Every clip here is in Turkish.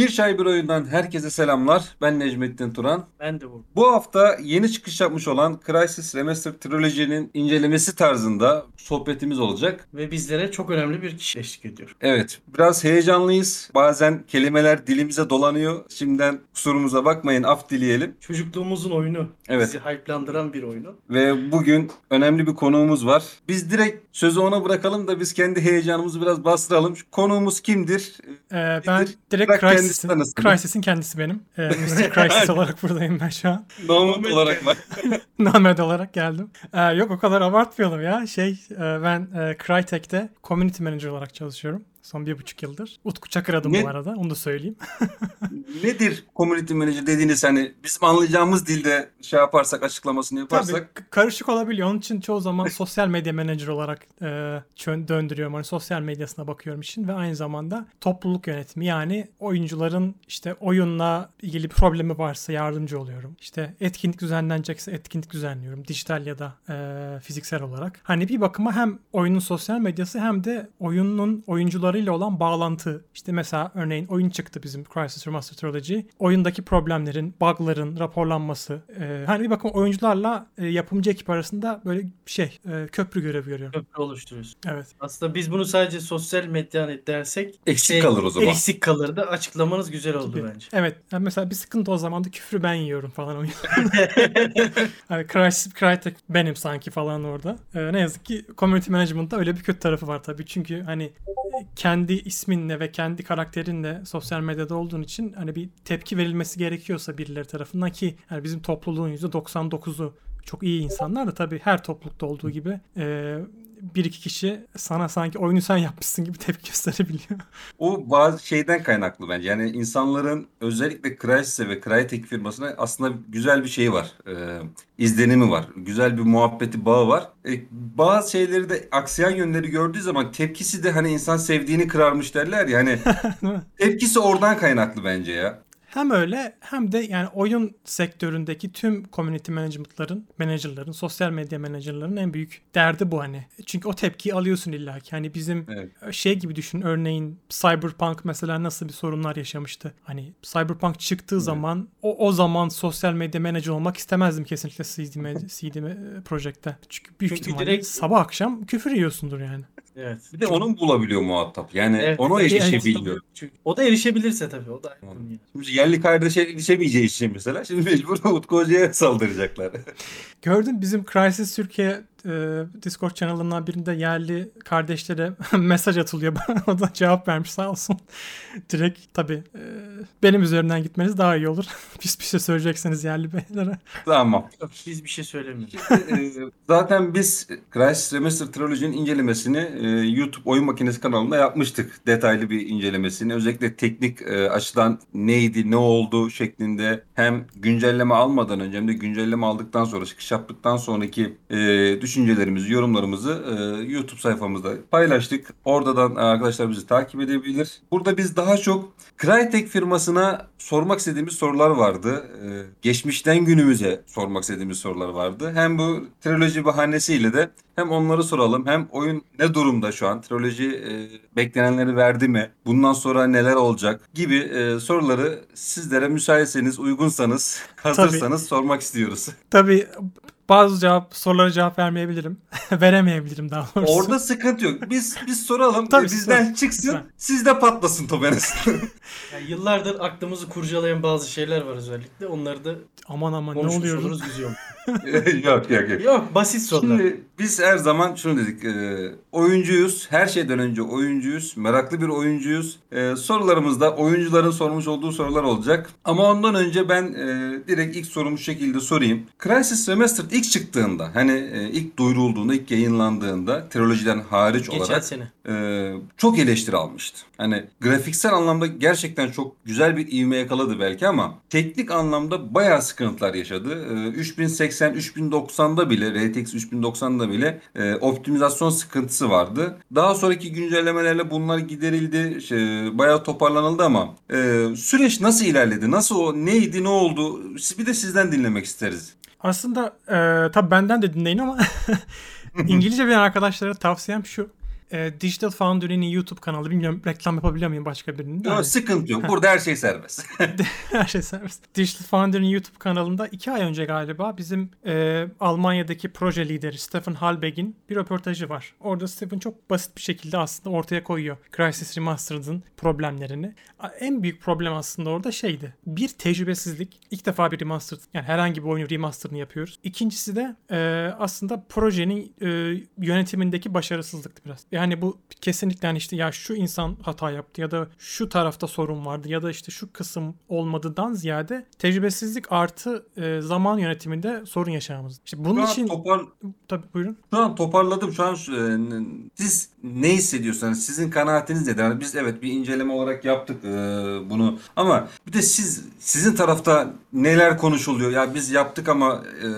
Bir Çay Bir Oyundan herkese selamlar. Ben Necmettin Turan. Ben de bu. Bu hafta yeni çıkış yapmış olan Crysis Remastered Trilogy'nin incelemesi tarzında sohbetimiz olacak. Ve bizlere çok önemli bir kişi eşlik ediyor. Evet, biraz heyecanlıyız. Bazen kelimeler dilimize dolanıyor. Şimdiden kusurumuza bakmayın, af dileyelim. Çocukluğumuzun oyunu. Evet. Bizi hype'landıran bir oyunu. Ve bugün önemli bir konuğumuz var. Biz direkt sözü ona bırakalım da biz kendi heyecanımızı biraz bastıralım. Konuğumuz kimdir? Ee, ben direkt kendisi Crysis'in. Crysis'in kendisi benim. Ee, Mr. Crisis olarak buradayım ben şu an. Nomad olarak var. Nomad olarak geldim. Ee, yok o kadar abartmayalım ya. Şey e, ben e, Crytek'te Community Manager olarak çalışıyorum. Son bir buçuk yıldır. Utku Çakır adım Ne? bu arada. Onu da söyleyeyim. Nedir community manager dediğiniz hani bizim anlayacağımız dilde şey yaparsak açıklamasını Tabii yaparsak k- karışık olabiliyor. Onun için çoğu zaman sosyal medya manager olarak e, döndürüyorum. Hani sosyal medyasına bakıyorum işin ve aynı zamanda topluluk yönetimi yani oyuncuların işte oyunla ilgili bir problemi varsa yardımcı oluyorum. İşte etkinlik düzenlenecekse etkinlik düzenliyorum. Dijital ya da e, fiziksel olarak. Hani bir bakıma hem oyunun sosyal medyası hem de oyunun oyuncularıyla olan bağlantı. İşte mesela örneğin oyun çıktı bizim Crisis Remastered Trilogy. Oyundaki problemlerin, bug'ların raporlanması. E, hani bir bakıma oyuncularla e, yapımcı ekip arasında böyle şey e, köprü görevi görüyorum. Köprü oluşturuyoruz. Evet. Aslında biz bunu sadece sosyal medyan dersek eksik şey, kalır o zaman. Eksik kalırdı. Açıklamanız güzel oldu Gibi. bence. Evet. Yani mesela bir sıkıntı o zaman da küfrü ben yiyorum falan oyun. hani Crysis, Crytek benim sanki falan orada. Ee, ne yazık ki community management'ta öyle bir kötü tarafı var tabii. Çünkü hani kendi isminle ve kendi karakterinle sosyal medyada olduğun için hani bir tepki verilmesi gerekiyorsa birileri tarafından ki yani bizim topluluğun %99'u çok iyi insanlar da tabii her toplulukta olduğu gibi e, bir iki kişi sana sanki oyunu sen yapmışsın gibi tepki gösterebiliyor. O bazı şeyden kaynaklı bence. Yani insanların özellikle Crysis'e ve Crytek firmasına aslında güzel bir şey var. Ee, izlenimi var. Güzel bir muhabbeti bağı var. Ee, bazı şeyleri de aksayan yönleri gördüğü zaman tepkisi de hani insan sevdiğini kırarmış derler ya hani tepkisi oradan kaynaklı bence ya. Hem öyle hem de yani oyun sektöründeki tüm community management'ların, manager'ların, sosyal medya manager'ların en büyük derdi bu hani. Çünkü o tepkiyi alıyorsun illa ki. Hani bizim Evet. şey gibi düşün örneğin Cyberpunk mesela nasıl bir sorunlar yaşamıştı. Hani Cyberpunk çıktığı zaman o o zaman sosyal medya manager olmak istemezdim kesinlikle CD, CD e, Projekt'te. Çünkü büyük Çünkü ihtimalle direkt- sabah akşam küfür yiyorsundur yani. Evet. Bir de onun bulabiliyor muhattap. Yani Evet. ona erişebiliyor. Çünkü o da erişebilirse tabii. O da ayrı konu yani. Şimdi yerli kardeşe erişemeyeceği için mesela şimdi mecbur Utku Hoca'ya saldıracaklar. Gördüm bizim Crysis Türkiye e, Discord kanalından birinde yerli kardeşlere mesaj atılıyor. Bana o da cevap vermiş sağ olsun. Direkt tabii e, benim üzerinden gitmeniz daha iyi olur. Pis bir şey söyleyecekseniz yerli beylere. tamam. Yok, biz bir şey söylemiyoruz. Ee, Zaten biz Crysis Remastered Trilogy'nin incelemesini e, YouTube Oyun Makinesi kanalında yapmıştık. Detaylı bir incelemesini. Özellikle teknik e, açıdan neydi, ne oldu şeklinde hem güncelleme almadan önce hem de güncelleme aldıktan sonra, çıkış yaptıktan sonraki e, düşüncelerimizi, yorumlarımızı e, YouTube sayfamızda paylaştık. Oradan arkadaşlar bizi takip edebilir. Burada biz daha çok Crytek firmasına sormak istediğimiz sorular vardı. Ee, geçmişten günümüze sormak istediğimiz sorular vardı. Hem bu triloji bahanesiyle de hem onları soralım hem oyun ne durumda şu an? Triloji e, beklenenleri verdi mi? Bundan sonra neler olacak? Gibi e, soruları sizlere müsaitseniz, uygunsanız, hazırsanız sormak istiyoruz. Tabii bazı cevap sorulara cevap vermeyebilirim. Veremeyebilirim daha doğrusu. Orada sıkıntı yok. Biz biz soralım, Tabii, bizden sor. çıksın, Lütfen. sizde patlasın top en azından. Yani yıllardır aklımızı kurcalayan bazı şeyler var özellikle. Onları da aman aman ne konuşmuş oluyor? yok yok yok. Yok basit sorular. Şimdi biz her zaman şunu dedik. e, oyuncuyuz. Her şeyden önce oyuncuyuz. Meraklı bir oyuncuyuz. E, sorularımızda oyuncuların sormuş olduğu sorular olacak. Ama ondan önce ben e, direkt ilk sorumu şu şekilde sorayım. Crysis Remastered ilk çıktığında hani e, ilk duyurulduğunda, ilk yayınlandığında trilojiden hariç Geçen olarak sene. e, çok eleştiri almıştı. Hani grafiksel anlamda gerçekten çok güzel bir ivme yakaladı belki ama teknik anlamda bayağı sıkıntılar yaşadı. E, 3080, 3090'da bile, RTX 3090'da bile e, optimizasyon sıkıntısı vardı. Daha sonraki güncellemelerle bunlar giderildi, şey, bayağı toparlanıldı ama e, süreç nasıl ilerledi? Nasıl o, neydi, ne oldu? Bir de sizden dinlemek isteriz. Aslında e, tabii benden de dinleyin ama İngilizce bilen arkadaşlara tavsiyem şu. E, Digital Foundry'nin YouTube kanalı. Bilmiyorum reklam yapabiliyor muyum başka birinin? Yok, Hani- sıkıntı yok. Burada her şey serbest. Her şey serbest. Digital Foundry'nin YouTube kanalında iki ay önce galiba bizim e, Almanya'daki proje lideri Stefan Halbeg'in bir röportajı var. Orada Stefan çok basit bir şekilde aslında ortaya koyuyor Crysis Remastered'ın problemlerini. En büyük problem aslında orada şeydi. Bir tecrübesizlik. İlk defa bir remastered yani herhangi bir oyunun remasterını yapıyoruz. İkincisi de e, aslında projenin e, yönetimindeki başarısızlıktı biraz. Yani bu kesinlikle hani işte ya şu insan hata yaptı ya da şu tarafta sorun vardı ya da işte şu kısım olmadıdan ziyade tecrübesizlik artı e, zaman yönetiminde sorun yaşamamız. İşte bunun Şu için topar, tabii buyurun. şu an toparladım. Şu an e, siz ne hissediyorsanız sizin kanaatiniz nedir? Yani biz evet bir inceleme olarak yaptık e, bunu ama bir de siz sizin tarafta neler konuşuluyor? Ya biz yaptık ama e,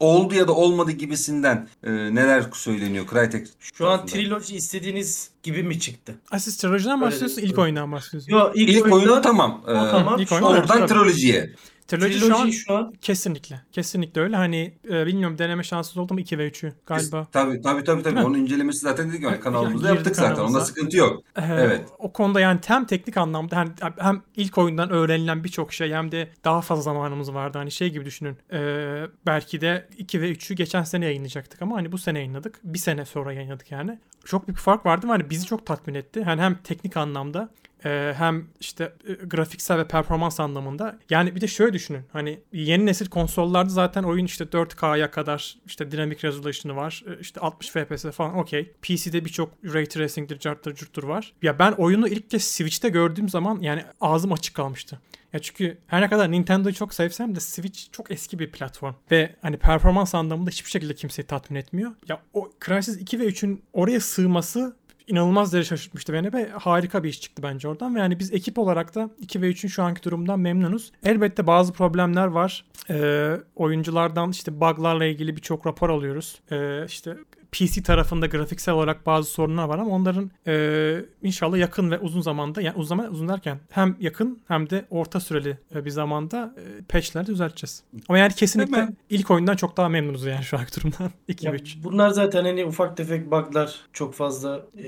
oldu ya da olmadı gibisinden e, neler söyleniyor Crytek Şu an tarafından? İstediğiniz gibi mi çıktı? Asist Trilojiden Öyle bahsediyorsun, değil. ilk oyundan bahsediyorsun. Yo ilk, İlk oyunda oyunu tamam. E, O tamam. İlk evet, Oradan tabii. trilojiye. Triloji triloji şu an şu an kesinlikle. Kesinlikle öyle. Hani e, bilmiyorum deneme şansınız oldu mu 2 ve 3'ü galiba. Tabii tabii tabii tabii. Onun incelemesi zaten dedik yani kanalımızda Yani yaptık girdik zaten. kanalımıza. Onda sıkıntı yok. Ee, Evet. O konuda yani hem teknik anlamda hem, hem ilk oyundan öğrenilen birçok şey hem de daha fazla zamanımız vardı. Hani şey gibi düşünün. Ee, belki de 2 ve 3'ü geçen sene yayınlayacaktık ama hani bu sene yayınladık. Bir sene sonra yayınladık yani. Çok büyük fark vardı hani bizi çok tatmin etti. Yani hem teknik anlamda e, hem işte e, grafiksel ve performans anlamında. Yani bir de şöyle düşünün. Hani yeni nesil konsollarda zaten oyun işte 4K'ya kadar işte dinamik resolution'ı var. E, işte 60 FPS falan okey. PC'de birçok ray tracing'dir, carttır, curttur var. Ya ben oyunu ilk kez Switch'te gördüğüm zaman yani ağzım açık kalmıştı. Ya çünkü her ne kadar Nintendo'yu çok sevsem de Switch çok eski bir platform. Ve hani performans anlamında hiçbir şekilde kimseyi tatmin etmiyor. Ya o Crysis 2 ve 3'ün oraya sığması inanılmaz derece şaşırtmıştı beni ve harika bir iş çıktı bence oradan. Ve yani biz ekip olarak da 2 ve 3'ün şu anki durumundan memnunuz. Elbette bazı problemler var. Ee, oyunculardan işte buglarla ilgili birçok rapor alıyoruz. Ee, işte PC tarafında grafiksel olarak bazı sorunlar var ama onların e, inşallah yakın ve uzun zamanda yani uzun zaman uzun derken hem yakın hem de orta süreli e, bir zamanda e, patch'ler düzelteceğiz. Ama yani kesinlikle Hemen. ilk oyundan çok daha memnunuz yani şu anki durumdan 2 Ya ve 3. bunlar zaten hani ufak tefek bug'lar çok fazla e,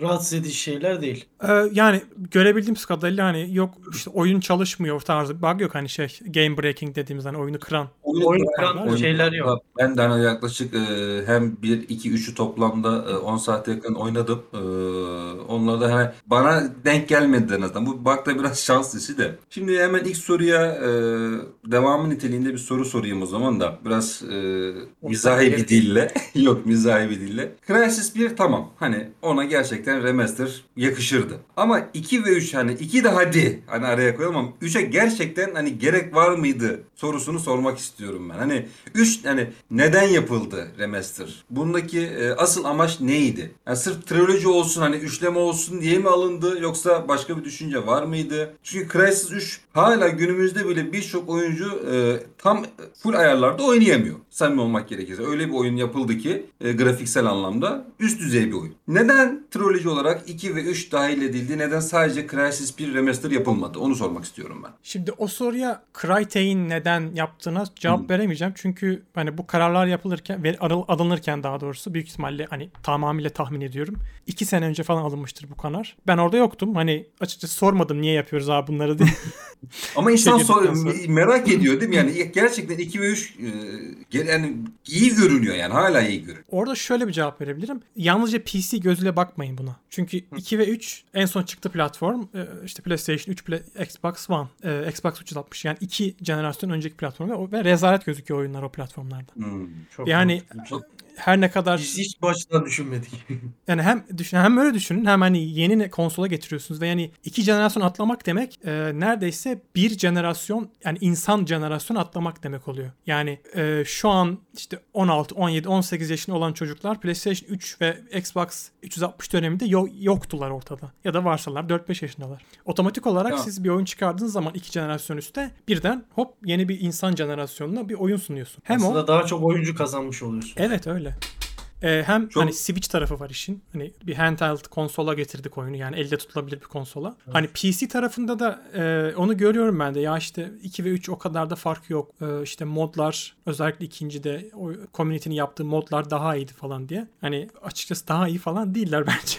rahatsız edici şeyler değil. Ee, yani görebildiğimiz kadarıyla hani yok işte oyun çalışmıyor tarzı bug yok hani şey game breaking dediğimiz hani oyunu kıran. Oyun kıran Oyun- şeyler yok. Ben de hani yaklaşık e, hem 1 2 3'ü toplamda e, 10 saate yakın oynadım. E, onlar da hani bana denk gelmedi en azından. Bu bak da biraz şans işi de. Şimdi hemen ilk soruya e, devamı niteliğinde bir soru sorayım o zaman da. Biraz e, mizahi bir dille. Yok mizahi bir dille. Crysis 1 tamam. Hani ona gerçekten remaster yakışırdı. Ama 2 ve 3 hani 2 de hadi hani araya koyalım ama 3'e gerçekten hani gerek var mıydı sorusunu sormak istiyorum ben. Hani 3 hani neden yapıldı remaster? Bundaki e, asıl amaç neydi? Yani sırf triloji olsun hani üçleme olsun diye mi alındı yoksa başka bir düşünce var mıydı? Çünkü Crysis 3 hala günümüzde bile birçok oyuncu e, tam full ayarlarda oynayamıyor. Samimi olmak gerekirse. Öyle bir oyun yapıldı ki e, grafiksel anlamda üst düzey bir oyun. Neden triloji olarak 2 ve 3 dahil edildi? Neden sadece Crysis 1 remaster yapılmadı? Onu sormak istiyorum ben. Şimdi o soruya Crytek'in neden yaptığına cevap veremeyeceğim. Çünkü hani bu kararlar yapılırken ve alınırken daha doğrusu büyük ihtimalle hani tamamıyla tahmin ediyorum. iki sene önce falan alınmıştır bu karar. Ben orada yoktum. Hani açıkçası sormadım niye yapıyoruz abi bunları diye. Ama insan sor- merak ediyor değil mi? Yani gerçekten 2 ve 3 e, yani iyi görünüyor yani hala iyi görünüyor. Orada şöyle bir cevap verebilirim. Yalnızca PC gözüyle bakmayın buna. Çünkü 2 ve 3 en son çıktı platform e, işte PlayStation 3, Play- Xbox One, e, Xbox 360 yani iki jenerasyon önceki platform ve, ve rezalet gözüküyor oyunlar o platformlarda. Hmm. Çok Yani Çok her ne kadar Biz hiç baştan düşünmedik. yani hem düşün hem öyle düşünün hem hani yeni konsola getiriyorsunuz ve yani iki jenerasyon atlamak demek e, neredeyse bir jenerasyon yani insan jenerasyon atlamak demek oluyor. Yani e, şu an işte 16, 17, 18 yaşında olan çocuklar PlayStation 3 ve Xbox 360 döneminde yo- yoktular ortada. Ya da varsalar 4-5 yaşındalar. Otomatik olarak Tamam. siz bir oyun çıkardığınız zaman iki jenerasyon üstte birden hop yeni bir insan jenerasyonuna bir oyun sunuyorsun. Hem o Aslında daha çok oyuncu kazanmış oluyorsun. Evet öyle. öyle. Ee, hem Çok- hani Switch tarafı var işin. Hani bir handheld konsola getirdik oyunu. Yani elde tutulabilir bir konsola. Hani PC tarafında da e, onu görüyorum ben de. Ya işte 2 ve 3 o kadar da fark yok. E, işte modlar özellikle ikincide o community'nin yaptığı modlar daha iyiydi falan diye. Hani açıkçası daha iyi falan değiller bence.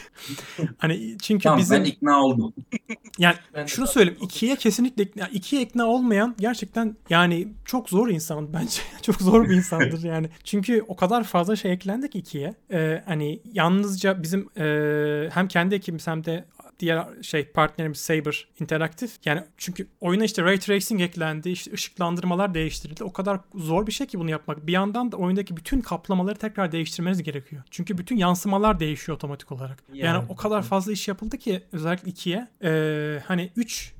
hani çünkü Tamam bizim ben ikna oldum. yani Ben de şunu söyleyeyim. çok ikiye kesinlikle ikna, ikiye ikna olmayan gerçekten yani çok zor insan bence. çok zor bir insandır yani. Çünkü o kadar fazla şey eklendi ki ikiye. Ee, hani yalnızca bizim e, hem kendi ekibimiz hem de diğer şey partnerimiz Saber Interactive. Yani çünkü oyuna işte ray tracing eklendi, işte ışıklandırmalar değiştirildi. O kadar zor bir şey ki bunu yapmak. Bir yandan da oyundaki bütün kaplamaları tekrar değiştirmeniz gerekiyor. Çünkü bütün yansımalar değişiyor otomatik olarak. Yani, Yani. o kadar fazla iş yapıldı ki özellikle 2'ye. Ee, hani 3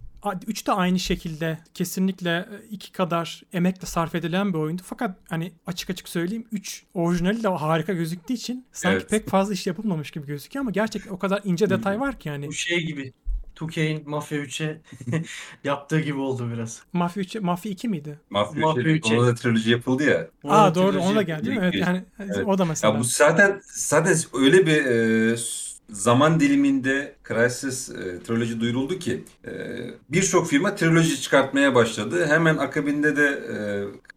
3 de aynı şekilde kesinlikle iki kadar emekle sarf edilen bir oyundu. Fakat hani açık açık söyleyeyim 3 orijinali de harika gözüktüğü için sanki Evet. pek fazla iş yapılmamış gibi gözüküyor ama gerçekten o kadar ince detay var ki yani. Bu şey gibi. 2K'in Mafya 3'e yaptığı gibi oldu biraz. Mafya 3 Mafya 2 miydi? Mafya Mafya 3'e üçe- ona da triloji yapıldı ya. Aa doğru ona da geldi değil mi? Evet yani Evet. o da mesela. Ya bu zaten zaten öyle bir e, zaman diliminde Crysis e, triloji duyuruldu ki e, birçok firma triloji çıkartmaya başladı. Hemen akabinde de e,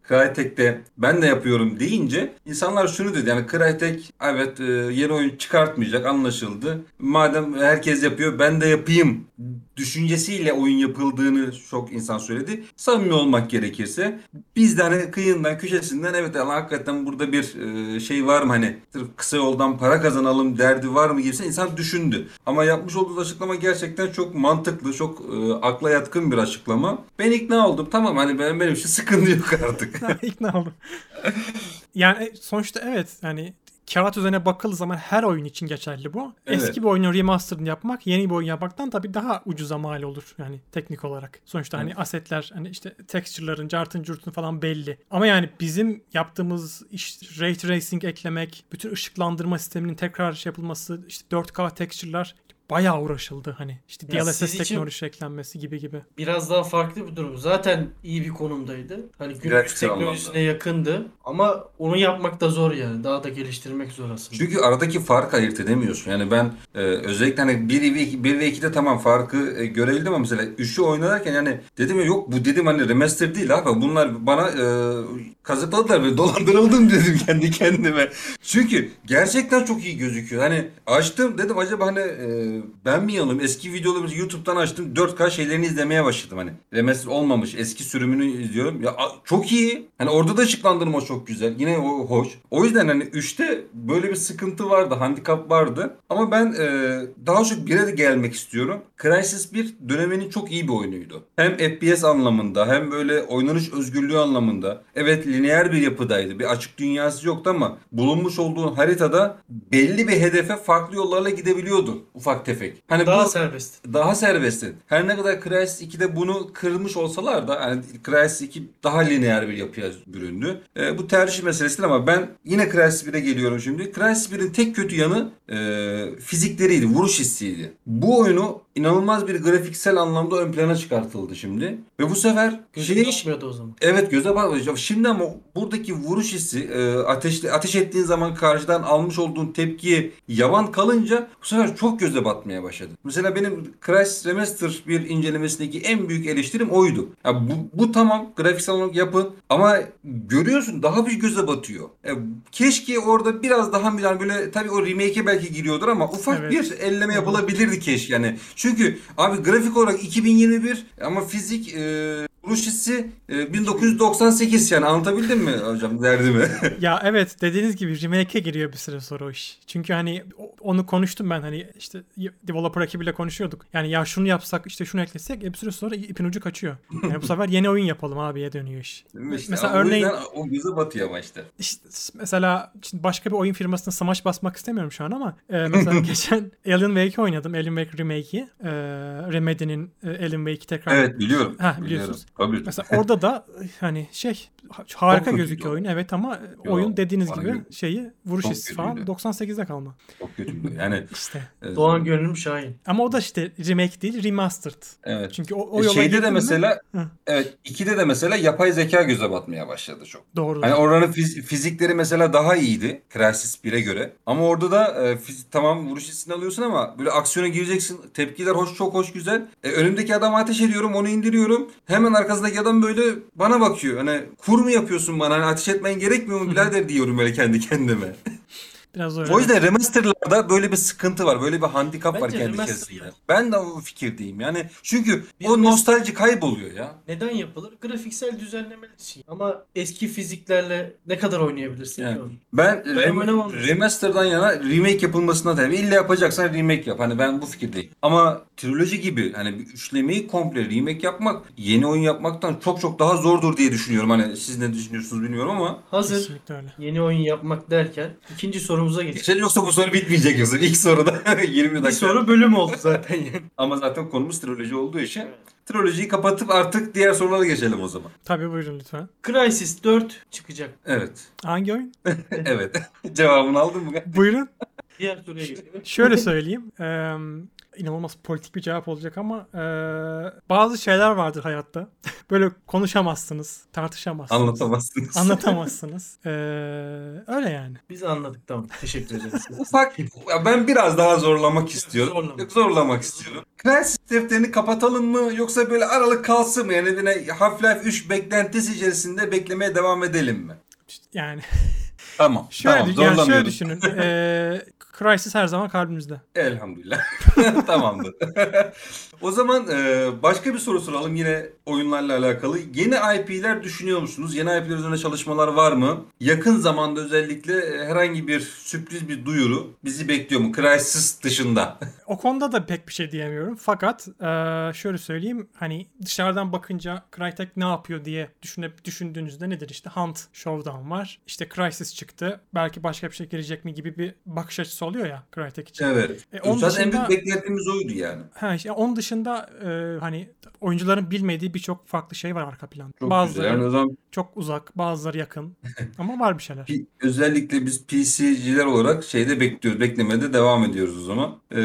Crytek'te ben de yapıyorum deyince insanlar şunu dedi yani Crytek evet e, yeni oyun çıkartmayacak anlaşıldı. Madem herkes yapıyor ben de yapayım düşüncesiyle oyun yapıldığını çok insan söyledi. Samimi olmak gerekirse biz de hani kıyından köşesinden evet Allah hakikaten burada bir e, şey var mı hani kısa yoldan para kazanalım derdi var mı gibisi insan düşündü. Ama yapmış olduğu açıklama gerçekten çok mantıklı, çok e, akla yatkın bir açıklama. Ben ikna oldum. Tamam hani ben benim için sıkıntı yok artık. İkna oldum. yani sonuçta evet yani kağıt üzerine bakıldığı zaman her oyun için geçerli bu. Evet. Eski bir oyunun remasterını yapmak yeni bir oyun yapmaktan tabii daha ucuza mal olur yani teknik olarak. Sonuçta hani Evet. asetler hani işte texture'ların, cartın curtun falan belli. Ama yani bizim yaptığımız iş ray tracing eklemek, bütün ışıklandırma sisteminin tekrar şey yapılması, işte 4K texture'lar bayağı uğraşıldı hani. İşte Ya DLSS teknolojisi eklenmesi gibi gibi. Biraz daha farklı bir durum. Zaten iyi bir konumdaydı. Hani günümüz Grafiksel teknolojisine yakındı. Ama onu yapmak da zor yani. Daha da geliştirmek zor aslında. Çünkü aradaki farkı ayırt edemiyorsun. Yani ben e, özellikle hani 1 ve 2, 1 ve 2'de tamam farkı e, görebildim ama mesela 3'ü oynarken yani dedim ya yok bu dedim hani remaster değil abi. Bunlar bana e, kazıkladılar ve dolandırıldım dedim kendi kendime. Çünkü gerçekten çok iyi gözüküyor. Hani açtım dedim acaba hani e, ben mi yanım eski videoları YouTube'dan açtım 4K şeylerini izlemeye başladım hani. Remaster olmamış eski sürümünü izliyorum. Ya çok iyi. Hani orada da ışıklandırma çok güzel. Yine o hoş. O yüzden hani 3'te böyle bir sıkıntı vardı, handikap vardı. Ama ben e, daha çok 1'e de gelmek istiyorum. Crysis 1 döneminin çok iyi bir oyunuydu. Hem FPS anlamında hem böyle oynanış özgürlüğü anlamında. Evet lineer bir yapıdaydı. Bir açık dünyası yoktu ama bulunmuş olduğun haritada belli bir hedefe farklı yollarla gidebiliyordun. Ufak tefek. Hani Daha bu serbest. daha serbestin. Her ne kadar Crysis 2'de bunu kırmış olsalar da yani Crysis 2 daha lineer bir yapıya büründü. E, bu tercih meselesidir ama ben yine Crysis 1'e geliyorum şimdi. Crysis 1'in tek kötü yanı e, fizikleriydi, vuruş hissiydi. Bu oyunu inanılmaz bir grafiksel anlamda ön plana çıkartıldı şimdi. Ve bu sefer Gözüm şey düşmüyordu o zaman. Evet göze batmıyor. Şimdi ama buradaki vuruş hissi e, ateşli ateş ettiğin zaman karşıdan almış olduğun tepkiye yavan kalınca bu sefer çok göze batmaya başladı. Mesela benim Crash Remaster bir incelemesindeki en büyük eleştirim oydu. Ya bu, bu tamam grafiksel olarak yapın ama görüyorsun daha bir göze batıyor. E, keşke orada biraz daha bir yani böyle tabii o remake'e belki giriyordur ama ufak Evet. bir elleme yapılabilirdi keşke yani. Çünkü abi grafik olarak 2021 ama fizik e, Vuruş hissi e, 1998 yani anlatabildim mi hocam derdimi? Ya evet dediğiniz gibi remake'e giriyor bir süre sonra o iş. Çünkü hani onu konuştum ben hani işte developer ekibiyle konuşuyorduk. Yani ya şunu yapsak işte şunu eklesek e, bir süre sonra ipin ucu kaçıyor. Yani bu sefer yeni oyun yapalım abiye dönüyor iş. İşte Mesela örneğin- o göze batıyor ama işte. İşte mesela şimdi başka bir oyun firmasına smash basmak istemiyorum şu an ama e, mesela geçen Alan Wake oynadım. Alan Wake Remake'i. E, Remedy'nin e, Alan Wake'i tekrar Evet biliyorum. Ha biliyorum. Tabii. Mesela orada da hani şey harika kötüydü gözüküyor oyun evet ama Yo, oyun dediğiniz gibi göre şeyi vuruş çok hissi falan kötüydü. 98'de kalma. Çok kötüydü. Yani İşte. e, Doğan Gönlüm Şahin. Ama o da işte remake değil remastered. Evet. Çünkü o, o E, Şeyde de mi- mesela Hı. evet 2'de de mesela yapay zeka göze batmaya başladı çok. Doğru. Hani oranın fiz- fizikleri mesela daha iyiydi Crysis 1'e göre. Ama orada da e, fiz- tamam vuruş hissini alıyorsun ama böyle aksiyona gireceksin. Tepkiler hoş çok hoş güzel. E, önümdeki adama ateş ediyorum onu indiriyorum. Hemen arkasındaki adam böyle bana bakıyor. Hani kur mu yapıyorsun bana? Hani ateş etmen gerekmiyor mu birader diyorum böyle kendi kendime. Biraz öyle. O yüzden remasterlarda böyle bir sıkıntı var. Böyle bir handikap var Bence kendi remaster içerisinde. Ben de o fikirdeyim. Yani çünkü Bir o mes- nostalji kayboluyor ya. Neden yapılır? Grafiksel düzenlemeler için. Ama eski fiziklerle ne kadar oynayabilirsin Yani ki onu? Ben rem- oynamam. remaster'dan yana remake yapılmasına tabii. İlla yapacaksan remake yap. Hani ben bu fikirdeyim. Ama triloji gibi hani bir üçlemeyi komple remake yapmak yeni oyun yapmaktan çok çok daha zordur diye düşünüyorum. Hani siz ne düşünüyorsunuz bilmiyorum ama. Hazır Kesinlikle öyle. yeni oyun yapmak derken ikinci sorumuza geçelim. Yoksa bu soru bitmeyecek yoksa. İlk soruda 20 dakika. Bir soru bölüm oldu zaten yani. Ama zaten konumuz triloji olduğu için trilojiyi kapatıp artık diğer sorulara geçelim o zaman. Tabii buyurun lütfen. Crysis 4 çıkacak. Evet. Hangi oyun? evet. Cevabını aldın mı? buyurun. Diğer soruya geçelim. Şöyle söyleyeyim. eee, inanılmaz politik bir cevap olacak ama eee, bazı şeyler vardır hayatta. Böyle konuşamazsınız, tartışamazsınız. Anlatamazsınız. Anlatamazsınız. Eee, öyle yani. Biz anladık tamam. Teşekkür ederiz. Ufak, ya ben biraz daha zorlamak istiyorum. Zorlama. Yok, zorlamak istiyorum. Crysis defterini kapatalım mı yoksa böyle aralık kalsın mı? Yani yine Half-Life 3 beklentisi içerisinde beklemeye devam edelim mi? Yani Tamam. şöyle, tamam, yani şöyle düşünün. Eee Crysis her zaman kalbimizde. Elhamdülillah. Tamamdır. o zaman e, başka bir soru soralım yine oyunlarla alakalı. Yeni IP'ler düşünüyor musunuz? Yeni IP'ler üzerine çalışmalar var mı? Yakın zamanda özellikle e, herhangi bir sürpriz bir duyuru bizi bekliyor mu? Crysis dışında. O konuda da pek bir şey diyemiyorum. Fakat eee, şöyle söyleyeyim. Hani dışarıdan bakınca Crytek ne yapıyor diye düşünüp düşündüğünüzde nedir işte Hunt Showdown var. İşte Crysis çıktı. Belki başka bir şey gelecek mi gibi bir bakış açısı oluyor ya Crytek için. evet. E, onun Zaten en dışında- büyük beklentimiz oydu yani. Ha işte onun dışında e, hani oyuncuların bilmediği birçok farklı şey var arka planda. Çok bazıları güzel. Yani o zaman çok uzak, bazıları yakın. Ama var bir şeyler. Özellikle biz PC'ciler olarak şeyde bekliyoruz. Beklemede devam ediyoruz o zaman. Ee,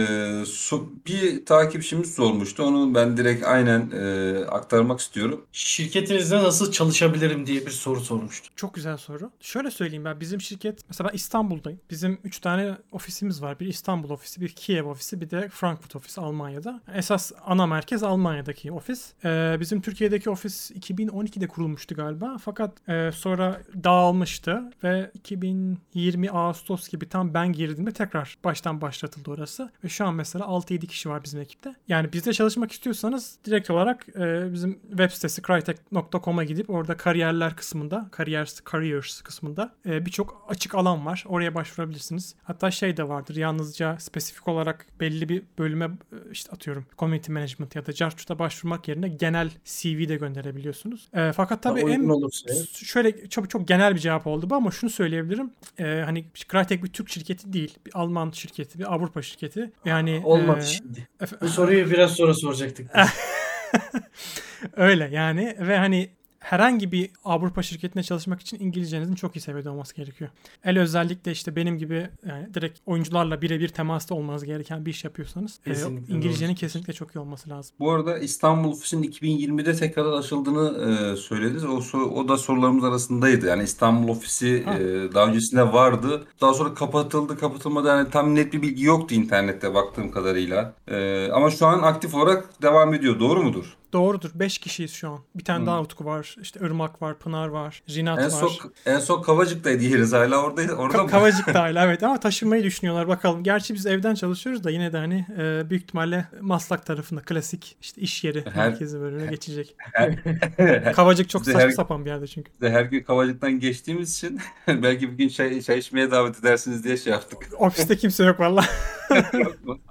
so- bir takipçimiz sormuştu. Onu ben direkt aynen e, aktarmak istiyorum. Şirketinizde nasıl çalışabilirim diye bir soru sormuştu. Çok güzel soru. Şöyle söyleyeyim ben bizim şirket mesela ben İstanbul'dayım. Bizim 3 tane ofisimiz var. Bir İstanbul ofisi, bir Kiev ofisi, bir de Frankfurt ofisi Almanya'da. Esas ana merkez Almanya'daki ofis. Ee, bizim Türkiye'deki ofis 2012'de kurulmuştu galiba. Fakat e, sonra dağılmıştı ve 2020 Ağustos gibi tam ben girdiğimde tekrar baştan başlatıldı orası. Ve şu an mesela 6-7 kişi var bizim ekipte. Yani bizde çalışmak istiyorsanız direkt olarak e, bizim web sitesi crytek.com'a gidip orada kariyerler kısmında, careers, careers kısmında e, birçok açık alan var. Oraya başvurabilirsiniz. Hatta şey de vardır. Yalnızca spesifik olarak belli bir bölüme e, işte atıyorum community management ya da Jarchut'a başvurmak yerine genel CV de gönderebiliyorsunuz. E, fakat tabii en şöyle çok çok genel bir cevap oldu bu ama şunu söyleyebilirim. Ee, hani Crytek bir Türk şirketi değil. Bir Alman şirketi, bir Avrupa şirketi. Yani Olmadı e, şimdi. Bu soruyu biraz sonra soracaktık. öyle yani ve hani herhangi bir Avrupa şirketine çalışmak için İngilizcenizin çok iyi seviyede olması gerekiyor. El özellikle işte benim gibi yani direkt oyuncularla birebir temasta olmanız gereken bir iş yapıyorsanız e, İngilizcenin doğru. kesinlikle çok iyi olması lazım. Bu arada İstanbul ofisinin 2020'de tekrar açıldığını e, söylediniz. O, o da sorularımız arasındaydı. Yani İstanbul ofisi Ha. e, daha öncesinde vardı. Daha sonra kapatıldı. Kapatılmadı. Yani tam net bir bilgi yoktu internette baktığım kadarıyla. E, ama şu an aktif olarak devam ediyor. Doğru mudur? Doğrudur. 5 kişiyiz şu an. Bir tane Hmm. daha Utku var. İşte Irmak var, Pınar var, Rinat En var. son en son Kavacık'taydı yeriz hala orada orada Ka- mı? Kavacık da hala evet ama taşınmayı düşünüyorlar bakalım. Gerçi biz evden çalışıyoruz da yine de hani e, büyük ihtimalle Maslak tarafında klasik işte iş yeri Her- merkezi bölümüne geçecek. Her, Kavacık çok saçma her- sapan bir yerde çünkü. de her gün Kavacık'tan geçtiğimiz için belki bir gün çay, çay içmeye davet edersiniz diye şey yaptık. Ofiste kimse yok valla.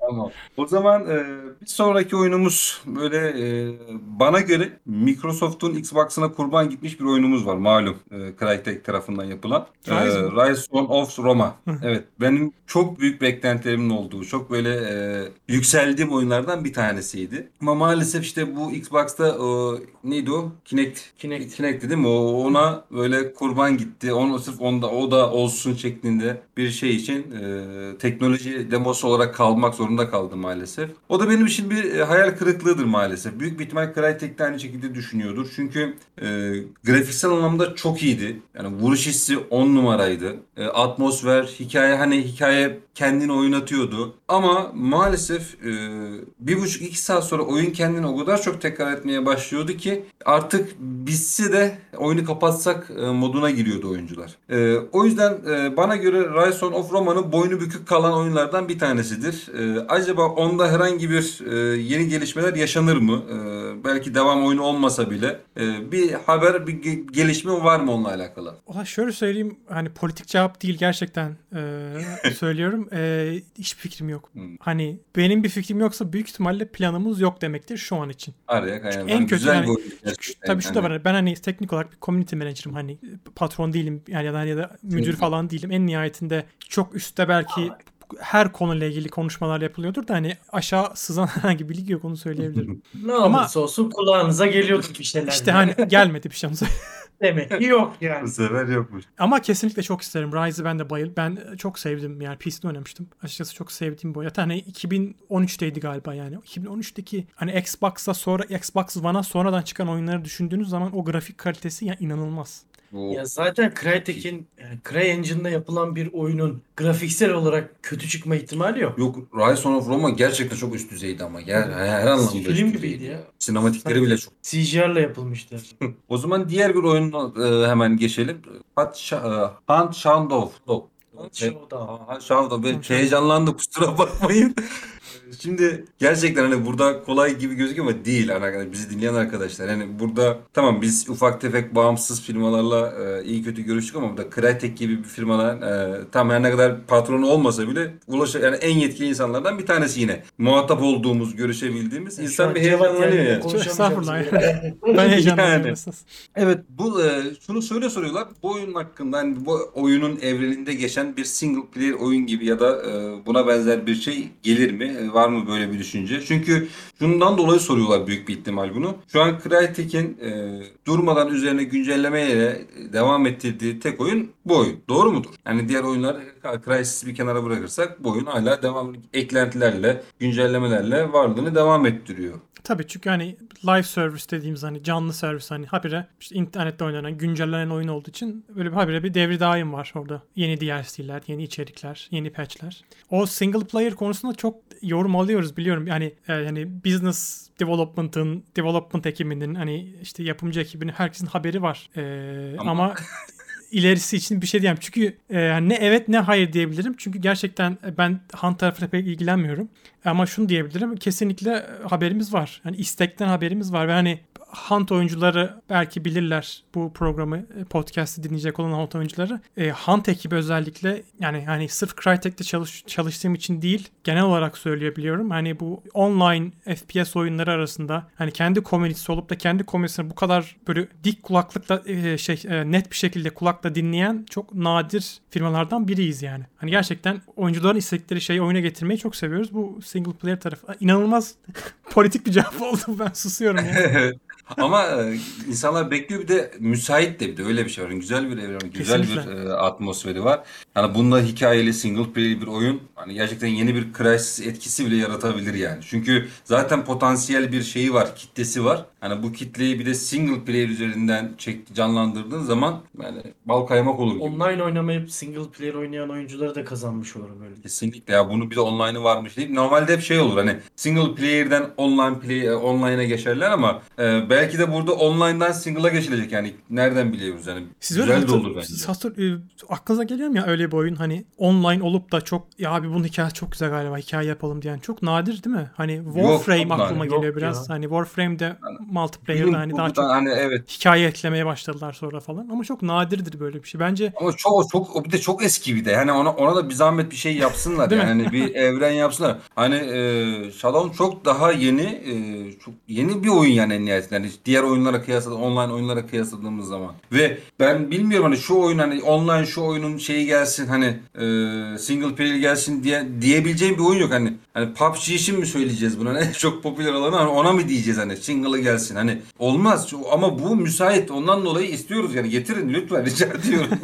Tamam. O zaman e, bir sonraki oyunumuz böyle e, bana göre Microsoft'un Xbox'ına kurban gitmiş bir oyunumuz var malum. E, Crytek tarafından yapılan. E, Rise of Roma. evet. Benim çok büyük beklentilerimin olduğu, çok böyle e, yükseldiğim oyunlardan bir tanesiydi. Ama maalesef işte bu Xbox'ta o, neydi o? Kinect. Kinect. Kinect değil mi? O ona böyle kurban gitti. Onu sırf onda o da olsun şeklinde bir şey için e, teknoloji demosu olarak kalmak zorunda kaldı maalesef. O da benim için bir e, hayal kırıklığıdır maalesef. Büyük bir ihtimal Crytek de aynı şekilde düşünüyordur. Çünkü e, grafiksel anlamda çok iyiydi. Yani vuruş hissi 10 numaraydı. E, atmosfer, hikaye hani hikaye kendini oynatıyordu. Ama maalesef e, bir buçuk iki saat sonra oyun kendini o kadar çok tekrar etmeye başlıyordu ki artık bitse de oyunu kapatsak e, moduna giriyordu oyuncular. E, o yüzden e, bana göre Rise of Roma'nın boynu bükük kalan oyunlardan bir tanesidir. E, acaba onda herhangi bir e, yeni gelişmeler yaşanır mı? E, belki devam oyunu olmasa bile e, bir haber, bir ge- gelişme var mı onunla alakalı? Ulan şöyle söyleyeyim hani politik cevap değil gerçekten e, söylüyorum. E, hiçbir fikrim yok. Hmm. Hani benim bir fikrim yoksa büyük ihtimalle planımız yok demektir şu an için. Araya kayan. en kötü güzel yani- bir oyun tabii şu da Yani- var. Ben hani teknik olarak bir community manager'ım hani patron değilim yani ya da, ya da müdür falan değilim. En nihayetinde çok üstte belki her konuyla ilgili konuşmalar yapılıyordur da hani aşağı sızan herhangi bir bilgi yok onu söyleyebilirim. Ne Ama- olursa olsun kulağınıza geliyordu bir şeyler. işte hani gelmedi bir şey onu. Demek ki yok Bu yani. sefer yokmuş. Ama kesinlikle çok isterim. Rise'ı ben de bayıl. Ben çok sevdim yani PC'de oynamıştım. Açıkçası çok sevdiğim bir oyun. Hatta hani 2013'teydi galiba yani. 2013'teki hani Xbox'a sonra Xbox One'a sonradan çıkan oyunları düşündüğünüz zaman o grafik kalitesi ya inanılmaz. Bu Ya zaten Crytek'in yani CryEngine'da yapılan bir oyunun grafiksel olarak kötü çıkma ihtimali yok. Yok Rise of Roma gerçekten çok üst düzeydi ama ger her, her anlamda Film üst gibiydi düzeydi ya. Sinematikleri bile çok. CGR'la yapılmıştı. O zaman diğer bir oyuna e, hemen geçelim. Hunt, e, Hunt Shadow. Dog. Hunt Shadow. Hunt Shadow. heyecanlandı kusura bakmayın. Şimdi gerçekten hani burada kolay gibi gözüküyor ama değil hani bizi dinleyen arkadaşlar. Yani burada tamam biz ufak tefek bağımsız firmalarla e, iyi kötü görüştük ama burada Crytek gibi bir firmalar e, tam her ne kadar patronu olmasa bile ulaş yani en yetkili insanlardan bir tanesi yine. Muhatap olduğumuz, görüşebildiğimiz Şu insan an bir heyecanlanıyor yani yani. konuşamayacağım Estağfurullah. Ben heyecanlanıyorum Yani. Evet bu e, şunu söyle soruyorlar. Bu oyunun hakkında hani bu oyunun evreninde geçen bir single player oyun gibi ya da e, buna benzer bir şey gelir mi? E, var mı böyle bir düşünce? Çünkü şundan dolayı soruyorlar büyük bir ihtimal bunu. Şu an Crytek'in e, durmadan üzerine güncellemeyle devam ettirdiği tek oyun bu oyun. Doğru mudur? Yani diğer oyunlar Crysis'i bir kenara bırakırsak bu oyun hala devam eklentilerle, güncellemelerle varlığını devam ettiriyor. Tabii çünkü hani live service dediğimiz hani canlı servis hani habire işte internette oynanan güncellenen oyun olduğu için böyle bir habire bir devri daim var orada. Yeni DLC'ler, yeni içerikler, yeni patchler. O single player konusunda çok yorum alıyoruz biliyorum. Yani e, yani business development'ın, development ekibinin hani işte yapımcı ekibinin herkesin haberi var. E, Ama- ama ilerisi için bir şey diyemem. Çünkü e, ne evet ne hayır diyebilirim. Çünkü gerçekten e, ben Hunt tarafıyla pek ilgilenmiyorum. Ama şunu diyebilirim. Kesinlikle e, haberimiz var. Yani istekten haberimiz var ve hani Hunt oyuncuları belki bilirler bu programı e, podcast'ı dinleyecek olan Hunt oyuncuları. E, Hunt ekibi özellikle yani hani sırf Crytek'te çalış, çalıştığım için değil genel olarak söyleyebiliyorum. Hani bu online FPS oyunları arasında hani kendi komünitesi olup da kendi komünitesini bu kadar böyle dik kulaklıkla e, şey e, net bir şekilde kulakla dinleyen çok nadir firmalardan biriyiz yani. Hani gerçekten oyuncuların istedikleri şeyi oyuna getirmeyi çok seviyoruz. Bu single player tarafı inanılmaz politik bir cevap oldu. Ben susuyorum ya. Ama e, insanlar bekliyor bir de müsait de bir de öyle bir şey var. Yani güzel bir evren, güzel bir Kesinlikle. e, atmosferi var. Yani bunda hikayeli single player bir oyun hani gerçekten yeni bir Crysis etkisi bile yaratabilir yani. Çünkü zaten potansiyel bir şeyi var, kitlesi var. Hani bu kitleyi bir de single player üzerinden çek, canlandırdığın zaman yani bal kaymak olur gibi. Online oynamayıp single player oynayan oyuncuları da kazanmış olur böyle. Kesinlikle ya bunu bir de online'ı varmış deyip normalde hep şey olur hani single player'den online play e, online'a geçerler ama e, belki de burada online'dan single'a geçilecek yani nereden biliyoruz yani Siz öyle güzel de hatır, olur bence. hatır- e, aklınıza geliyor mu ya öyle bir oyun hani online olup da çok ya abi bunun hikayesi çok güzel galiba hikaye yapalım diyen çok nadir değil mi? Hani Warframe çok aklıma nadir. geliyor Yok biraz. ya. Hani Warframe'de multiplayer'da hani daha çok hani evet hikaye eklemeye başladılar sonra falan ama çok nadirdir böyle bir şey. Bence ama çok çok o bir de çok eski bir de. Hani ona ona da bir zahmet bir şey yapsınlar yani Hani bir evren yapsınlar. Hani e, Shadow çok daha yeni e, çok yeni bir oyun yani en nihayetinde. Hani diğer oyunlara kıyasla online oyunlara kıyasladığımız zaman. Ve ben bilmiyorum hani şu oyun hani online şu oyunun şeyi gelsin hani e, single player gelsin diye diyebileceğim bir oyun yok hani. Hani PUBG için mi söyleyeceğiz buna? En çok popüler olanı hani ona mı diyeceğiz hani single'ı gelsin hani olmaz ama bu müsait ondan dolayı istiyoruz yani getirin lütfen rica ediyorum.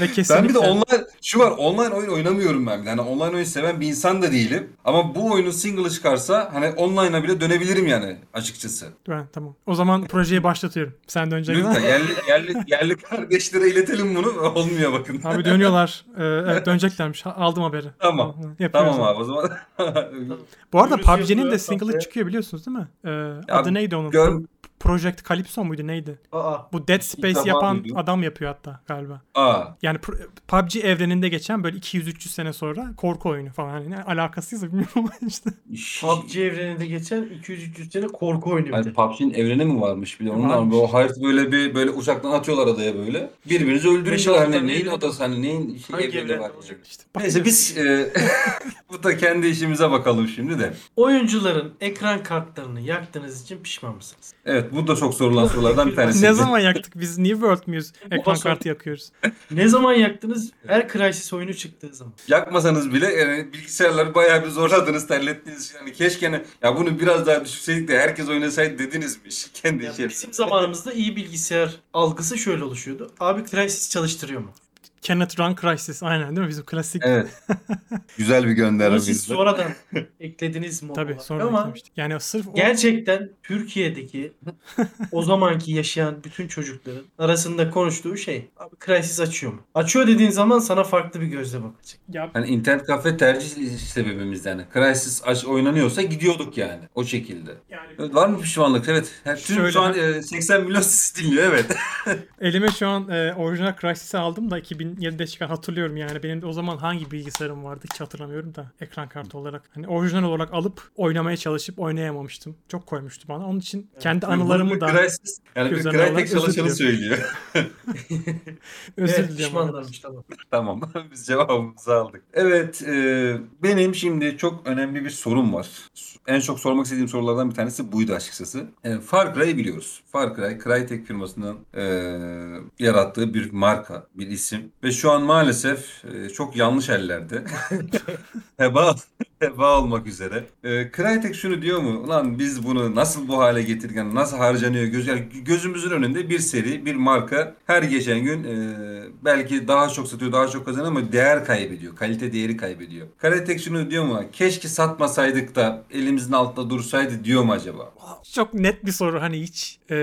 ve kesinlikle Ben bir de online şu var online oyun oynamıyorum ben. Hani online oyun seven bir insan da değilim. Ama bu oyunun single'ı çıkarsa hani online'a bile dönebilirim yani açıkçası. Ben, tamam. O zaman projeyi başlatıyorum. Sen de önce Lütfen yerli, yerli, yerli kardeşlere iletelim bunu. Olmuyor bakın. Abi dönüyorlar. Ee, evet döneceklermiş. Aldım haberi. Tamam. Yapıyoruz Tamam abi o zaman. Bu arada PUBG'nin de single'ı çıkıyor biliyorsunuz değil mi? Ee, adı neydi onun? gör- Project Calypso muydu neydi? Aa. Bu Dead Space yapan duydum. adam yapıyor hatta galiba. Aa, Yani PUBG evreninde geçen böyle 200-300 sene sonra korku oyunu falan. Hani ne alakasıysa bilmiyorum ama işte. PUBG evreninde geçen 200-300 sene korku oyunu de. PUBG'nin evreni mi varmış bir de ondan Varmış. o harita böyle bir böyle uçaktan atıyorlar adaya böyle. Birbirinizi öldürüyorlar hani neyin adası hani neyin şey evreni var. olacak? işte Neyse biz e, bu da kendi işimize bakalım şimdi de. Oyuncuların ekran kartlarını yaktığınız için pişman mısınız? Evet bu da çok sorulan sorulardan bir tanesi. ne zaman yaktık biz? Niye World Muse ekran kartı yakıyoruz? Ne zaman yaktınız? Her Crysis oyunu çıktığı zaman. Yakmasanız bile yani bilgisayarları bayağı bir zorladınız, terlettiniz. Yani keşke hani, ya bunu biraz daha düşürseydik de herkes oynasaydı dediniz mi? Kendi Ya içerisinde. bizim zamanımızda iyi bilgisayar algısı şöyle oluşuyordu. Abi Crysis çalıştırıyor mu? Cannot Run Crisis aynen değil mi? Bizim klasik. Evet. Güzel bir gönderme. Siz sonradan eklediniz mi? Tabii sonra Ama eklemiştik. Yani sırf o gerçekten Türkiye'deki o zamanki yaşayan bütün çocukların arasında konuştuğu şey. Abi Crysis açıyor mu? Açıyor dediğin zaman sana farklı bir gözle bakacak. ya, Hani internet kafe tercih sebebimiz yani. Crysis aç oynanıyorsa gidiyorduk yani. O şekilde. yani Evet, var mı pişmanlık? Evet. Her, tüm Şöyle- şu an e, 80 milyon sizi dinliyor evet. elime şu an e, orijinal Crysis'i aldım da 2007'de çıkan hatırlıyorum yani. Benim de o zaman hangi bilgisayarım vardı hiç hatırlamıyorum da ekran kartı olarak. Hani orijinal olarak alıp oynamaya çalışıp oynayamamıştım. Çok koymuştu bana. Onun için kendi anılarımı Bunu da Crysis, yani bir göz önüne alarak Crytek özür çalışanı diliyorum. söylüyor. özür evet diliyorum. pişmanlarmış tamam. Tamam. Biz cevabımızı aldık. Evet. e, benim şimdi çok önemli bir sorum var. En çok sormak istediğim sorulardan bir tanesi buydu açıkçası. E, Far Cry'ı biliyoruz. Far Cry, Crytek firmasının e, yarattığı bir marka, bir isim. Ve şu an maalesef e, çok yanlış ellerde. heba, heba olmak üzere. E, Crytek şunu diyor mu? Ulan biz bunu nasıl bu hale getirdik? Yani nasıl harcanıyor? Göz, yani gözümüzün önünde bir seri, bir marka her geçen gün e, belki daha çok satıyor, daha çok kazanıyor ama değer kaybediyor. Kalite değeri kaybediyor. Crytek şunu diyor mu? Keşke satmasaydık da elimizin altında dursaydı diyor mu acaba? Çok net bir soru hani hiç e,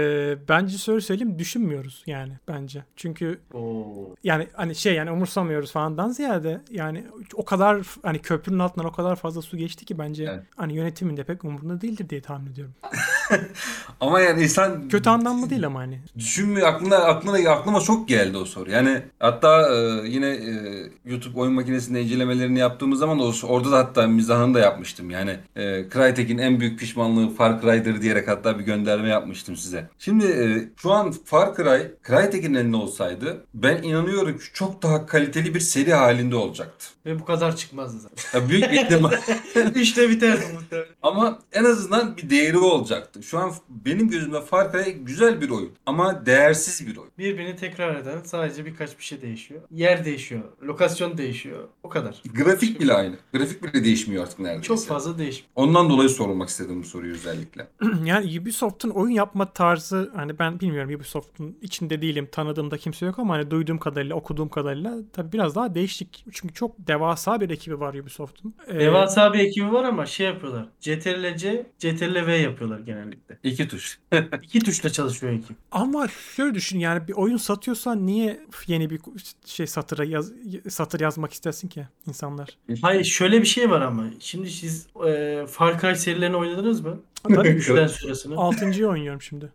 bence şöyle söyleyeyim düşünmüyoruz yani bence. Çünkü Oo. yani hani şey yani umursamıyoruz falandan ziyade yani o kadar hani köprünün altından o kadar fazla su geçti ki bence Evet. hani yönetimin de pek umurunda değildir diye tahmin ediyorum. Ama yani insan Kötü anlamda değil ama hani. Düşünmüyor aklına aklına aklıma çok geldi o soru. Yani hatta e, yine e, YouTube oyun makinesinde incelemelerini yaptığımız zaman da orada da hatta mizahını da yapmıştım. Yani e, Crytek'in en büyük pişmanlığı Far Cry'dır diyerek hatta bir gönderme yapmıştım size. Şimdi e, şu an Far Cry Crytek'in elinde olsaydı ben inanıyorum ki çok daha kaliteli bir seri halinde olacaktı. Ve bu kadar çıkmazdı zaten. Ya büyük ihtimal işte biterdi muhtemelen. ama en azından bir değeri olacaktı. Şu an benim gözümde Far Cry güzel bir oyun ama değersiz bir oyun. Birbirini tekrar eden sadece birkaç bir şey değişiyor. Yer değişiyor. Lokasyon değişiyor. O kadar. Grafik bile aynı. Grafik bile değişmiyor artık neredeyse. Çok fazla değişmiyor. Ondan dolayı sormak istedim bu soruyu özellikle. yani Ubisoft'un oyun yapma tarzı hani ben bilmiyorum Ubisoft'un içinde değilim tanıdığımda kimse yok ama hani duyduğum kadarıyla okuduğum kadarıyla tabii biraz daha değişik. Çünkü çok devasa bir ekibi var Ubisoft'un. Ee, Devasa bir ekibi var ama şey yapıyorlar. CTRL-C, CTRL-V yapıyorlar genellikle. İki tuş. İki tuşla çalışıyor ekip. Ama şöyle düşün yani bir oyun satıyorsan niye yeni bir şey satıra yaz, satır yazmak istersin ki insanlar? Hayır şöyle bir şey var ama. Şimdi siz e, Far Cry serilerini oynadınız mı? Üçten sonrasını. Altıncıyı oynuyorum şimdi.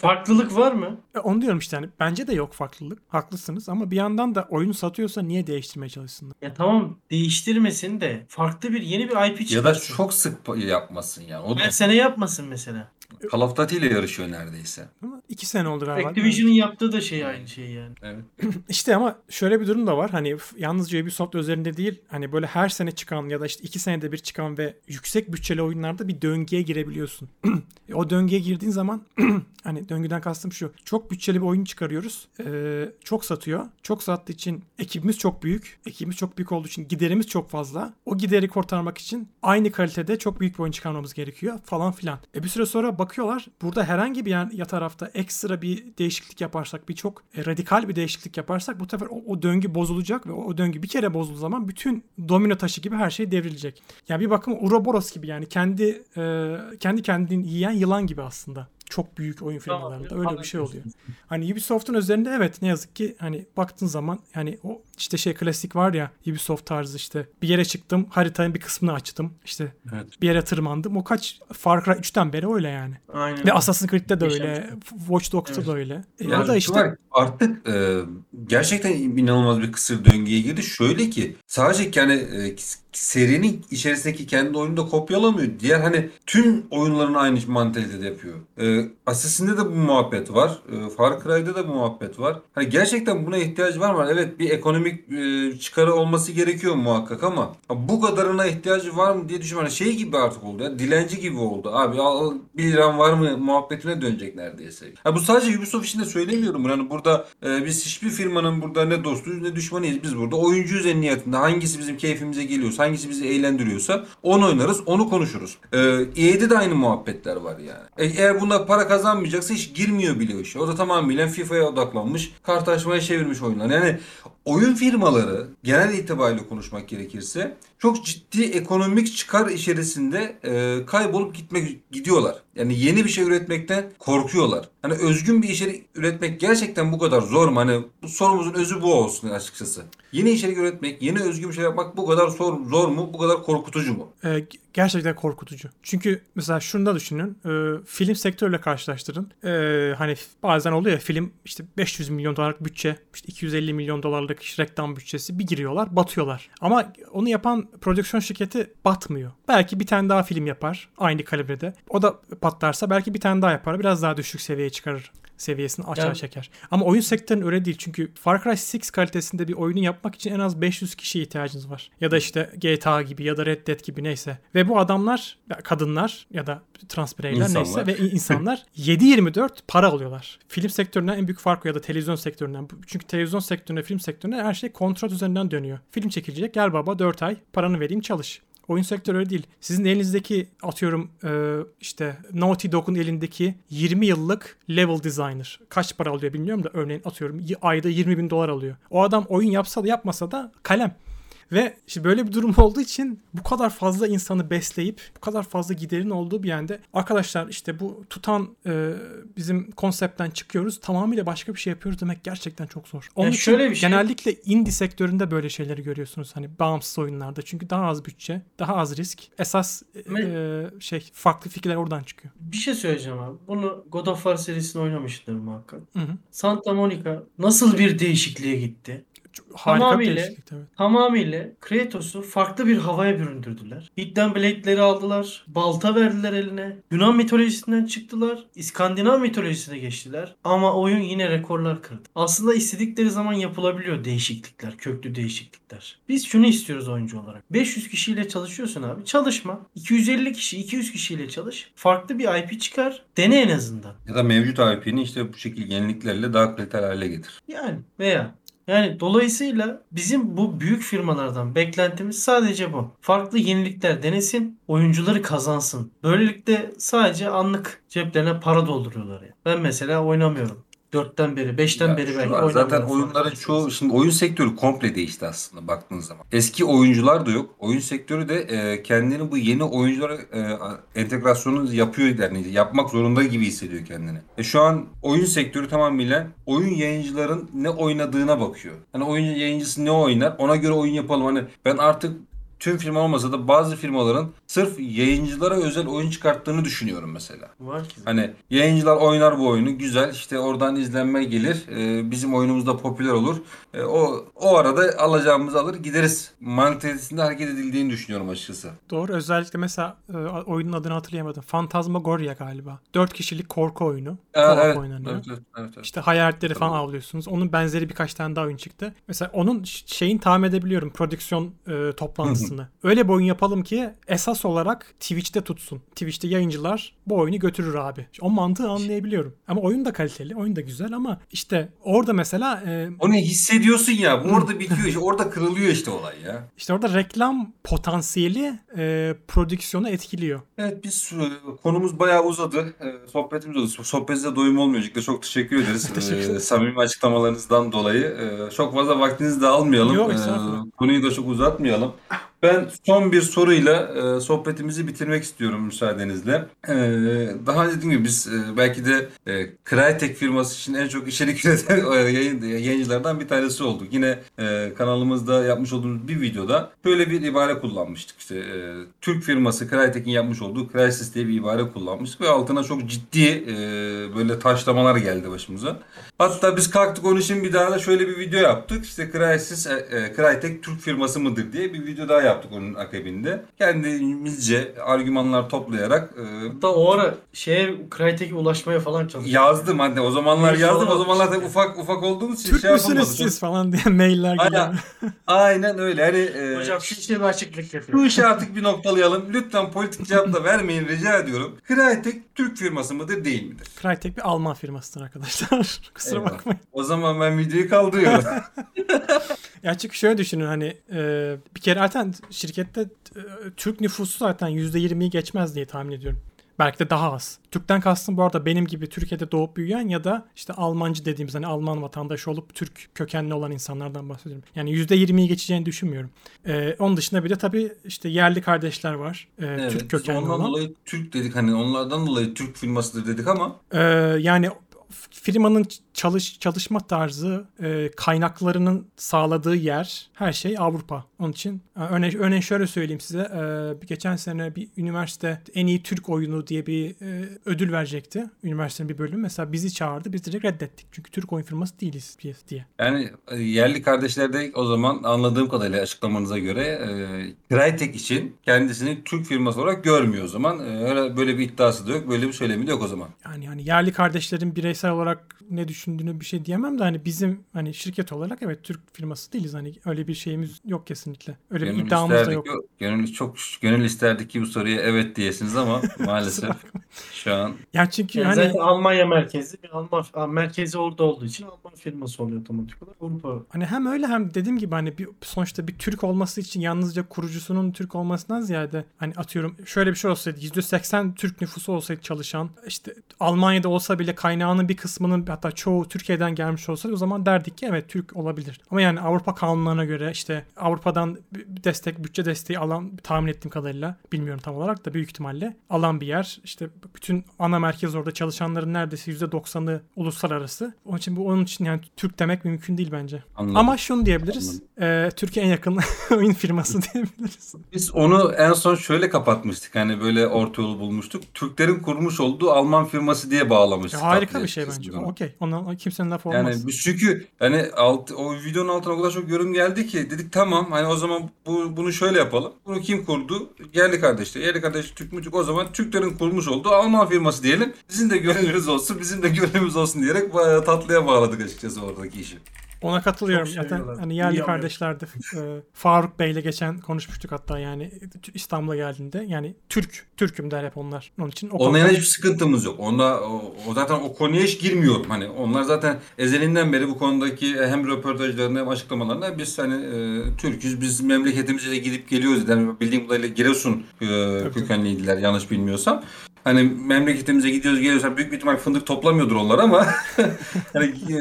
Farklılık var mı? E, onu diyorum işte hani bence de yok farklılık. Haklısınız ama bir yandan da oyunu satıyorsa niye değiştirmeye çalışsınlar? Ya tamam değiştirmesin de farklı bir yeni bir IP Ya çıkarsın. da çok sık yapmasın yani. O da Her sene yapmasın mesela. Call of Duty ile yarışıyor neredeyse. Ama iki sene oldu galiba. Activision'ın yaptığı da şey aynı şey yani. Evet. İşte ama şöyle bir durum da var. Hani yalnızca Ubisoft üzerinde değil. Hani böyle her sene çıkan ya da işte iki senede bir çıkan ve yüksek bütçeli oyunlarda bir döngüye girebiliyorsun. E, o döngüye girdiğin zaman hani döngüden kastım şu. Çok bütçeli bir oyun çıkarıyoruz. Ee, çok satıyor. Çok sattığı için ekibimiz çok büyük. Ekibimiz çok büyük olduğu için giderimiz çok fazla. O gideri kurtarmak için aynı kalitede çok büyük bir oyun çıkarmamız gerekiyor falan filan. E bir süre sonra bakıyorlar. Burada herhangi bir yer, ya tarafta ekstra bir değişiklik yaparsak, bir çok e, radikal bir değişiklik yaparsak bu sefer o, o döngü bozulacak ve o, o döngü bir kere bozulduğu zaman bütün domino taşı gibi her şey devrilecek. Ya bir bakıma Ouroboros gibi yani kendi e, kendi kendini yiyen yılan gibi aslında. Çok büyük oyun firmalarında öyle bir şey oluyor. Hani Ubisoft'un üzerinde evet ne yazık ki hani baktığın zaman hani o işte şey klasik var ya Ubisoft tarzı işte bir yere çıktım haritanın bir kısmını açtım işte Evet. bir yere tırmandım o kaç Far Cry 3'ten beri öyle yani. Aynen. Ve Assassin's Creed'de de öyle Watch Dogs'ta Evet. da öyle. E, Yani o da işte var, artık e, gerçekten inanılmaz bir kısır döngüye girdi. Şöyle ki sadece yani e, serinin içerisindeki kendi oyunu da kopyalamıyor. Diğer hani tüm oyunların aynı mantalitede yapıyor. E, Assassin'de de bu muhabbet var. E, Far Cry'da da bu muhabbet var. Hani gerçekten buna ihtiyaç var mı? Evet bir ekonomik e, çıkarı olması gerekiyor muhakkak ama bu kadarına ihtiyacı var mı diye düşünüyorum. Hani şey gibi artık oldu ya. Dilenci gibi oldu. Abi al 1 liran var mı muhabbetine dönecek neredeyse. Ha, bu sadece Ubisoft için de söylemiyorum. Yani burada e, biz hiçbir firmanın burada ne dostuyuz ne düşmanıyız. Biz burada oyuncuyuz en niyetinde. Hangisi bizim keyfimize geliyorsa, hangisi bizi eğlendiriyorsa onu oynarız, onu konuşuruz. E, EA'de de aynı muhabbetler var yani. E, eğer bunda para kazanmayacaksa hiç girmiyor bile o işe. O da tamamıyla FIFA'ya odaklanmış, kartlaşmaya çevirmiş oyunlar. Yani oyun firmaları genel itibariyle konuşmak gerekirse çok ciddi ekonomik çıkar içerisinde e, kaybolup gitmek gidiyorlar. Yani yeni bir şey üretmekten korkuyorlar. Hani özgün bir içerik üretmek gerçekten bu kadar zor mu? Hani bu sorumuzun özü bu olsun açıkçası. Yeni içerik üretmek, yeni özgün bir şey yapmak bu kadar zor, zor mu? Bu kadar korkutucu mu? e, gerçekten korkutucu. Çünkü mesela şunu da düşünün. e, film sektörüyle karşılaştırın. E, hani bazen oluyor ya film işte 500 milyon dolarlık bütçe, işte 250 milyon dolarlık reklam bütçesi bir giriyorlar, batıyorlar. Ama onu yapan prodüksiyon şirketi batmıyor. Belki bir tane daha film yapar aynı kalibrede. O da patlarsa belki bir tane daha yapar. Biraz daha düşük seviyeye çıkarır seviyesini aşağı Yani- çeker. Ama oyun sektörünün öyle değil. Çünkü Far Cry 6 kalitesinde bir oyunu yapmak için en az 500 kişiye ihtiyacınız var. Ya da işte GTA gibi ya da Red Dead gibi neyse. Ve bu adamlar, ya kadınlar ya da trans bireyler İnsanlar. neyse ve insanlar 7-24 para alıyorlar. Film sektöründen en büyük fark ya da televizyon sektöründen. Çünkü televizyon sektöründe, film sektöründe her şey kontrat üzerinden dönüyor. Film çekilecek gel baba 4 ay paranı vereyim çalış. Oyun sektörü öyle değil. Sizin elinizdeki atıyorum e, işte Naughty Dog'un elindeki 20 yıllık level designer. Kaç para alıyor bilmiyorum da örneğin atıyorum ayda 20 bin dolar alıyor. O adam oyun yapsa da yapmasa da kalem. Ve işte böyle bir durum olduğu için bu kadar fazla insanı besleyip bu kadar fazla giderin olduğu bir yerde arkadaşlar işte bu tutan e, bizim konseptten çıkıyoruz tamamıyla başka bir şey yapıyoruz demek gerçekten çok zor. Onun Ya için şöyle bir şey- genellikle indie sektöründe böyle şeyleri görüyorsunuz hani bağımsız oyunlarda çünkü daha az bütçe, daha az risk. Esas e, e, şey farklı fikirler oradan çıkıyor. Bir şey söyleyeceğim abi. Bunu God of War serisini oynamıştır muhakkak. Hı hı. Santa Monica nasıl bir değişikliğe gitti? Harika Tamamıyla- evet. Tamamıyla Kratos'u farklı bir havaya büründürdüler. Hidden Blade'leri aldılar. Balta verdiler eline. Yunan mitolojisinden çıktılar. İskandinav mitolojisine geçtiler. Ama oyun yine rekorlar kırdı. Aslında istedikleri zaman yapılabiliyor değişiklikler. Köklü değişiklikler. Biz şunu istiyoruz oyuncu olarak. 500 kişiyle çalışıyorsun abi. Çalışma. 250 kişi, 200 kişiyle çalış. Farklı bir IP çıkar. Dene en azından. Ya da mevcut IP'ni işte bu şekilde yeniliklerle daha kaliteli hale getir. Yani veya yani dolayısıyla bizim bu büyük firmalardan beklentimiz sadece bu. Farklı yenilikler denesin, oyuncuları kazansın. Böylelikle sadece anlık ceplerine para dolduruyorlar ya. Ben mesela oynamıyorum. Dörtten beri, beşten Ya beri belki var. Zaten oyunların çoğu şimdi oyun sektörü komple değişti aslında baktığın zaman. Eski oyuncular da yok. Oyun sektörü de e, kendini bu yeni oyunculara e, entegrasyonu yapıyor yani yapmak zorunda gibi hissediyor kendini. E, şu an oyun sektörü tamamıyla oyun yayıncıların ne oynadığına bakıyor. Hani oyun yayıncısı ne oynar ona göre oyun yapalım. Hani ben artık tüm firma olmasa da bazı firmaların sırf yayıncılara özel oyun çıkarttığını düşünüyorum mesela. Var ki. Hani yayıncılar oynar bu oyunu güzel işte oradan izlenme gelir e, bizim oyunumuz da popüler olur E, o o arada alacağımızı alır gideriz mantalitesinde hareket edildiğini düşünüyorum açıkçası. Doğru. Özellikle mesela e, oyunun adını hatırlayamadım. Phantasmagoria galiba. 4 kişilik korku oyunu. Co-op evet, oynanıyor. evet, evet, evet, evet. İşte hayaletleri falan Tabii. avlıyorsunuz. Onun benzeri birkaç tane daha oyun çıktı. Mesela onun ş- şeyini tahmin edebiliyorum prodüksiyon e, toplantısını. Öyle bir oyun yapalım ki esas olarak Twitch'te tutsun. Twitch'te yayıncılar bu oyunu götürür abi. O mantığı anlayabiliyorum. Ama oyun da kaliteli, oyun da güzel ama işte orada mesela e, Onu hissediyorsun ya bu orada bitiyor işte orada kırılıyor işte olay ya. işte orada reklam potansiyeli e, prodüksiyonu etkiliyor. Evet biz e, konumuz bayağı uzadı. E, sohbetimiz uzadı. Sohbetinize doyum olmuyor. Çok teşekkür ederiz. Teşekkür ederim. E, samimi açıklamalarınızdan dolayı. E, çok fazla vaktinizi de almayalım. Yok, E, konuyu da çok uzatmayalım. Ben son bir soruyla e, sohbetimizi bitirmek istiyorum müsaadenizle. E, daha önce dediğim gibi biz e, belki de e, Crytek firması için en çok içerik üreten e, yayın, yayıncılardan bir tanesi olduk. Yine e, kanalımızda yapmış olduğumuz bir videoda böyle bir ibare kullanmıştık. İşte e, Türk firması Crytek'in yapmış olduğu Crysis diye bir ibare kullanmıştık ve altına çok ciddi e, böyle taşlamalar geldi başımıza. Hatta biz kalktık onun için bir daha da şöyle bir video yaptık. İşte Crysis, e, e, Crytek Türk firması mıdır diye bir video daha yaptık onun akabinde. Kendimizce argümanlar toplayarak e, Hatta o ara şeye Crytek'e ulaşmaya falan çalıştık. yazdım hadi o zamanlar Evet, yazdım. O zamanlar tabii ufak ufak olduğumuz için Türk şey yapamadım. müsünüz siz falan diye mailler geliyor. Aynen, aynen öyle. Hani e, Hocam şu işe bir açıklık Bu yapıyorum. işi artık bir noktalayalım. Lütfen politik cevap da vermeyin rica ediyorum. Crytek Türk firması mıdır değil midir? Crytek bir Alman firmasıdır arkadaşlar. Kusura Eyvallah. bakmayın. O zaman ben videoyu kaldırıyorum. Ya çünkü şöyle düşünün hani e, bir kere zaten şirkette e, Türk nüfusu zaten %20'yi geçmez diye tahmin ediyorum. Belki de daha az. Türk'ten kastım bu arada benim gibi Türkiye'de doğup büyüyen ya da işte Almancı dediğimiz hani Alman vatandaşı olup Türk kökenli olan insanlardan bahsediyorum. Yani %20'yi geçeceğini düşünmüyorum. E, onun dışında bir de tabii işte yerli kardeşler var. e, Evet, Türk kökenli ondan olan. dolayı Türk dedik hani onlardan dolayı Türk firmasıdır dedik ama Ee, yani firmanın çalış çalışma tarzı, e, kaynaklarının sağladığı yer, her şey Avrupa. Onun için e, örneğin, örneğin şöyle söyleyeyim size. e, geçen sene bir üniversite en iyi Türk oyunu diye bir e, ödül verecekti. Üniversitenin bir bölümü. Mesela bizi çağırdı. Biz direkt reddettik. Çünkü Türk oyun firması değiliz diye. yani e, yerli kardeşler de o zaman anladığım kadarıyla açıklamanıza göre e, Crytek için kendisini Türk firması olarak görmüyor o zaman. E, öyle böyle bir iddiası da yok. Böyle bir söylemi de yok o zaman. Yani yani yerli kardeşlerin bireysel olarak ne düşündüğünü bir şey diyemem de hani bizim hani şirket olarak evet Türk firması değiliz. Hani öyle bir şeyimiz yok kesinlikle. Öyle bir Gönül iddiamız da yok. Gönül çok gönül isterdik ki bu soruya evet diyesiniz ama maalesef şu an Yani çünkü Yani hani zaten Almanya merkezli bir Alman merkezi orada olduğu için Alman firması oluyor otomatik olarak. Avrupa Hani hem öyle hem dediğim gibi hani bir sonuçta bir Türk olması için yalnızca kurucusunun Türk olmasından ziyade hani atıyorum şöyle bir şey olsaydı %80 Türk nüfusu olsaydı çalışan işte Almanya'da olsa bile kaynağının bir kısmının hatta çoğu Türkiye'den gelmiş olsaydı o zaman derdik ki evet Türk olabilir. Ama yani Avrupa kanunlarına göre işte Avrupa'dan bir destek bütçe desteği alan tahmin ettiğim kadarıyla bilmiyorum tam olarak da büyük ihtimalle alan bir yer. İşte bütün ana merkez orada çalışanların neredeyse %90'ı uluslararası. Onun için bu onun için yani Türk demek mümkün değil bence. anladım. Ama şunu diyebiliriz. E, Türkiye en yakın oyun firması diyebiliriz. Biz onu en son şöyle kapatmıştık. Hani böyle orta yolu bulmuştuk. Türklerin kurmuş olduğu Alman firması diye bağlamıştık. Ya harika bir şey bence. Okey. Ondan kimsenin lafı olmaz. Yani biz çünkü hani alt, o videonun altına o kadar çok yorum geldi ki dedik tamam hani o zaman bu, bunu şöyle yapalım. Bunu kim kurdu? Yerli kardeşler. Yerli kardeş Türk mü Türk? O zaman Türklerin kurmuş olduğu Alman firması diyelim. Bizim de gönlümüz olsun, bizim de gönlümüz olsun diyerek bayağı tatlıya bağladık açıkçası oradaki işi. Ona katılıyorum. Çok Zaten seviyorlar. hani yerli kardeşlerdi. E, Faruk Bey'le geçen konuşmuştuk hatta yani İstanbul'a geldiğinde. Yani Türk, Türk'üm der hep onlar. Onun için o Onunla konuda- hiçbir sıkıntımız yok. Onda o, o zaten o konuya hiç girmiyorum. Hani onlar zaten ezelinden beri bu konudaki hem röportajlarında hem açıklamalarında biz hani e, Türk'üz, biz memleketimize de gidip geliyoruz. Yani bildiğim kadarıyla Giresun e, kökenliydiler yanlış bilmiyorsam. Hani memleketimize gidiyoruz geliyoruz. Büyük bir ihtimal fındık toplamıyordur onlar ama hani e,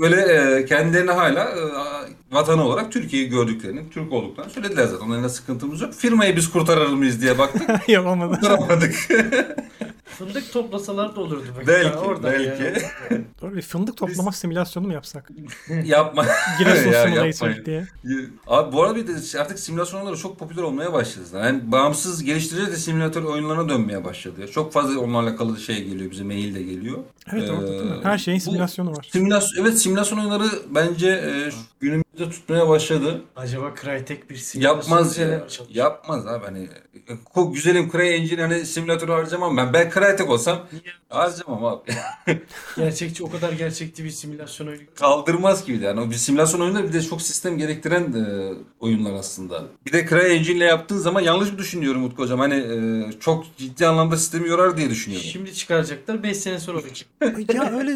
böyle e, kendilerini hala e, vatanı olarak Türkiye'yi gördüklerini, Türk olduklarını söylediler zaten. Onlarla sıkıntımız yok. Firmayı biz kurtarır mıyız diye baktık. Yok olmadı. Kurtaramadık. Fındık toplasalar da olurdu. belki. Belki, Orada belki. yani. Doğru bir fındık toplama simülasyonu mu yapsak? Yapma. Giresun Ya, Simulator diye. Abi bu arada bir de artık simülasyonlar çok popüler olmaya başladı. Yani bağımsız geliştirici de simülatör oyunlarına dönmeye başladı. ya. Çok fazla onlarla alakalı şey geliyor bize mail de geliyor. Evet orada değil mi? Ee, Her şeyin bu- simülasyonu var. Simülasyon evet simülasyon oyunları bence e, şu günümüzde tutmaya başladı. Acaba Crytek bir simülasyon Yapmaz ya. Yapmaz abi hani güzelim CryEngine hani simülatörü harcamam ben. Ben Crytek olsam harcamam abi. Gerçekçi o kadar gerçekçi bir simülasyon oyunu. Kaldırmaz gibi yani. O bir simülasyon oyunları bir de çok sistem gerektiren e, oyunlar aslında. Bir de CryEngine ile yaptığın zaman yanlış mı düşünüyorum Utku hocam? Hani e, çok ciddi anlamda sistemi yorar diye düşünüyorum. Şimdi çıkaracaklar 5 sene sonra olacak. ya öyle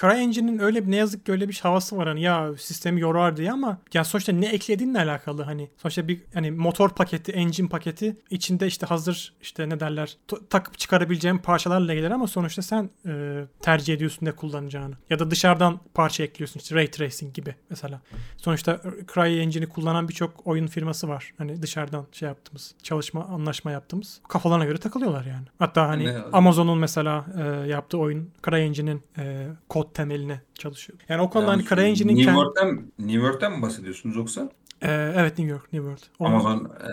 CryEngine'in öyle bir ne yazık ki öyle bir havası var hani ya sistemi yorar diye ama ya sonuçta ne eklediğinle alakalı hani sonuçta bir hani motor paketi, engine paketi içinde işte hazır işte ne derler takıp çıkarabileceğin parçalarla gelir ama sonuçta sen e, tercih ediyorsun ne kullanacağını ya da dışarıdan parça ekliyorsun işte ray tracing gibi mesela. Sonuçta CryEngine'i kullanan birçok oyun firması var. Hani dışarıdan şey yaptığımız, çalışma, anlaşma yaptığımız. Kafalarına göre takılıyorlar yani. Hatta hani Amazon'un mesela e, yaptığı oyun CryEngine'in e, kod temeline çalışıyor. Yani o konuda hani Yalnız CryEngine'in New kendi... York'tan, New York'tan mı bahsediyorsunuz yoksa? E, evet New York, New World. E,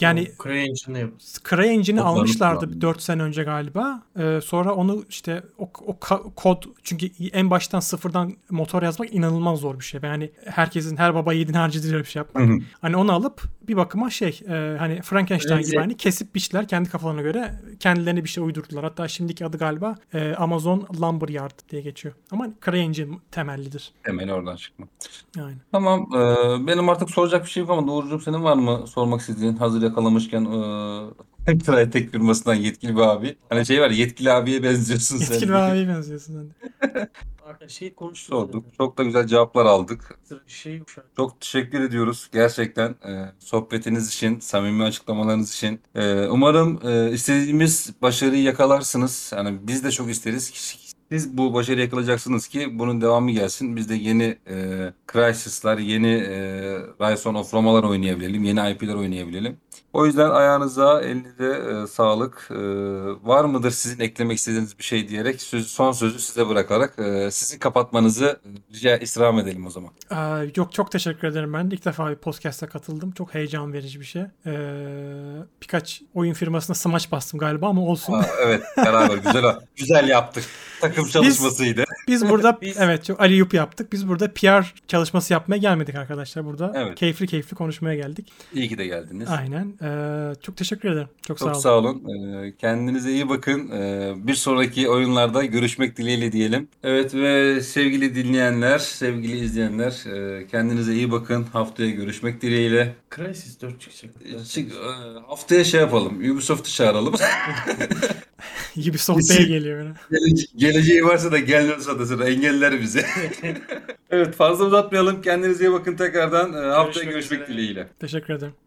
Yani. CryEngine'i Kodlarını almışlardı kullandım. 4 sene önce galiba. Ee, sonra onu işte o, o ka- kod çünkü en baştan sıfırdan motor yazmak inanılmaz zor bir şey. Yani herkesin her baba yiğidin harcı bir şey yapmak. Hani onu alıp bir bakıma şey e, hani Frankenstein Evet. gibi hani kesip biçtiler kendi kafalarına göre kendilerine bir şey uydurdular. Hatta şimdiki adı galiba e, Amazon Lumberyard diye geçiyor. Ama CryEngine temellidir. hemen oradan çıkma. Yani. Tamam. e, benim artık soracak bir şey yok ama Doğrucuğum senin var mı sormak istediğin hazır yakalamışken e, Crytek firmasından yetkili bir abi. Hani şey var yetkili abiye benziyorsun sen. Yetkili bir abiye benziyorsun sen. Şey konuştuk. Sorduk. Çok da güzel cevaplar aldık. Şey. Çok teşekkür ediyoruz gerçekten e, sohbetiniz için, samimi açıklamalarınız için. E, umarım e, istediğimiz başarıyı yakalarsınız. Yani biz de çok isteriz siz bu başarıyı yakalayacaksınız ki bunun devamı gelsin. Biz de yeni e, Crysis'lar, yeni e, Rise of Roma'lar oynayabilelim, yeni IP'ler oynayabilelim. O yüzden ayağınıza, elinize e, sağlık. E, var mıdır sizin eklemek istediğiniz bir şey diyerek söz, son sözü size bırakarak e, sizin kapatmanızı rica istirham edelim o zaman. Ee, yok çok teşekkür ederim ben. İlk defa bir podcast'a katıldım. Çok heyecan verici bir şey. Ee, birkaç oyun firmasına smaç bastım galiba ama olsun. Aa, evet beraber güzel güzel yaptık. Takım çalışmasıydı. Biz burada Biz- evet çok Ali Yup yaptık. Biz burada PR çalışması yapmaya gelmedik arkadaşlar. Burada Evet. keyifli keyifli konuşmaya geldik. İyi ki de geldiniz. Aynen. Ee, çok teşekkür ederim. Çok, Çok sağ olun. sağ olun. Ee, kendinize iyi bakın. Ee, bir sonraki oyunlarda görüşmek dileğiyle diyelim. Evet ve sevgili dinleyenler, sevgili izleyenler e, kendinize iyi bakın. Haftaya görüşmek dileğiyle. Crysis 4 çıkacak. Çık- e, haftaya şey yapalım. Ubisoft'u çağıralım. Ubisoft Bey geliyor böyle. Gelece- geleceği varsa da gelmiyorsa da sonra engeller bizi. evet fazla uzatmayalım. Kendinize iyi bakın tekrardan. Ee, haftaya Görüşmek görüşmek üzere. dileğiyle. Teşekkür ederim.